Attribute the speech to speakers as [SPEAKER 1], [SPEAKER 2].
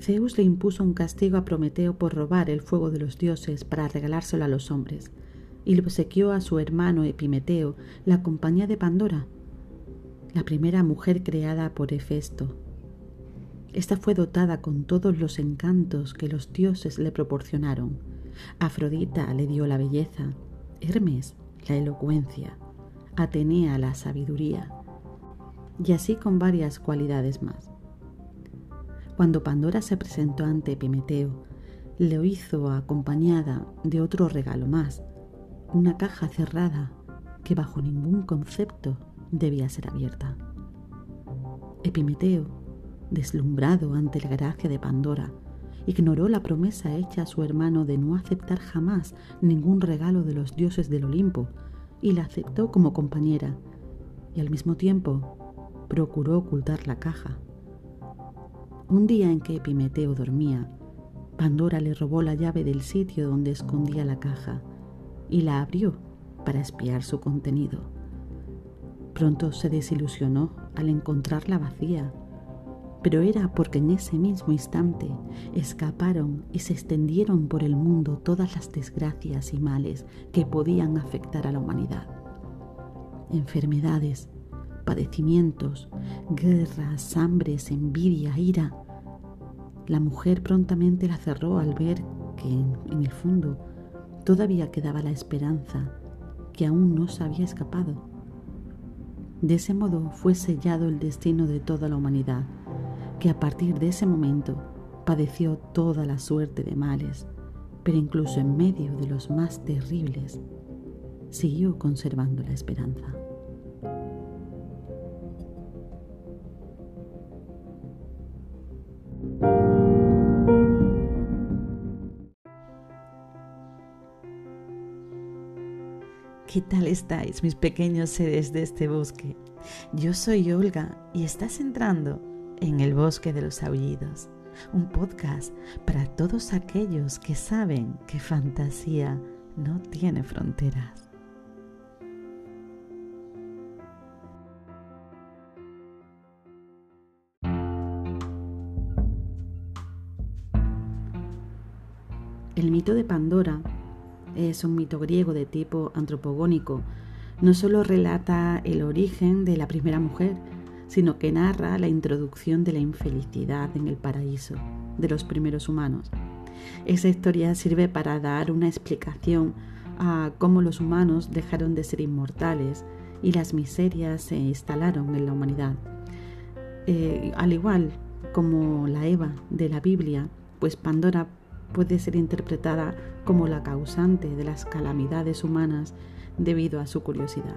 [SPEAKER 1] Zeus le impuso un castigo a Prometeo por robar el fuego de los dioses para regalárselo a los hombres, y le obsequió a su hermano Epimeteo la compañía de Pandora, la primera mujer creada por Hefesto. Esta fue dotada con todos los encantos que los dioses le proporcionaron. Afrodita le dio la belleza, Hermes la elocuencia, Atenea la sabiduría, y así con varias cualidades más. Cuando Pandora se presentó ante Epimeteo, lo hizo acompañada de otro regalo más, una caja cerrada que bajo ningún concepto debía ser abierta. Epimeteo, deslumbrado ante la gracia de Pandora, ignoró la promesa hecha a su hermano de no aceptar jamás ningún regalo de los dioses del Olimpo y la aceptó como compañera y al mismo tiempo procuró ocultar la caja un día en que Epimeteo dormía, Pandora le robó la llave del sitio donde escondía la caja y la abrió para espiar su contenido. Pronto se desilusionó al encontrarla vacía, pero era porque en ese mismo instante escaparon y se extendieron por el mundo todas las desgracias y males que podían afectar a la humanidad. Enfermedades, padecimientos, guerras, hambres, envidia, ira. La mujer prontamente la cerró al ver que en, el fondo todavía quedaba la esperanza que aún no se había escapado. De ese modo fue sellado el destino de toda la humanidad, que a partir de ese momento padeció toda la suerte de males, pero incluso en medio de los más terribles, siguió conservando la esperanza. ¿Qué tal estáis, mis pequeños seres de este bosque? Yo soy Olga y estás entrando en el bosque de los aullidos, un podcast para todos aquellos que saben que fantasía no tiene fronteras. El mito de Pandora es un mito griego de tipo antropogónico. No solo relata el origen de la primera mujer, sino que narra la introducción de la infelicidad en el paraíso de los primeros humanos. Esa historia sirve para dar una explicación a cómo los humanos dejaron de ser inmortales y las miserias se instalaron en la humanidad. Eh, al igual como la Eva de la Biblia, pues Pandora puede ser interpretada como la causante de las calamidades humanas debido a su curiosidad.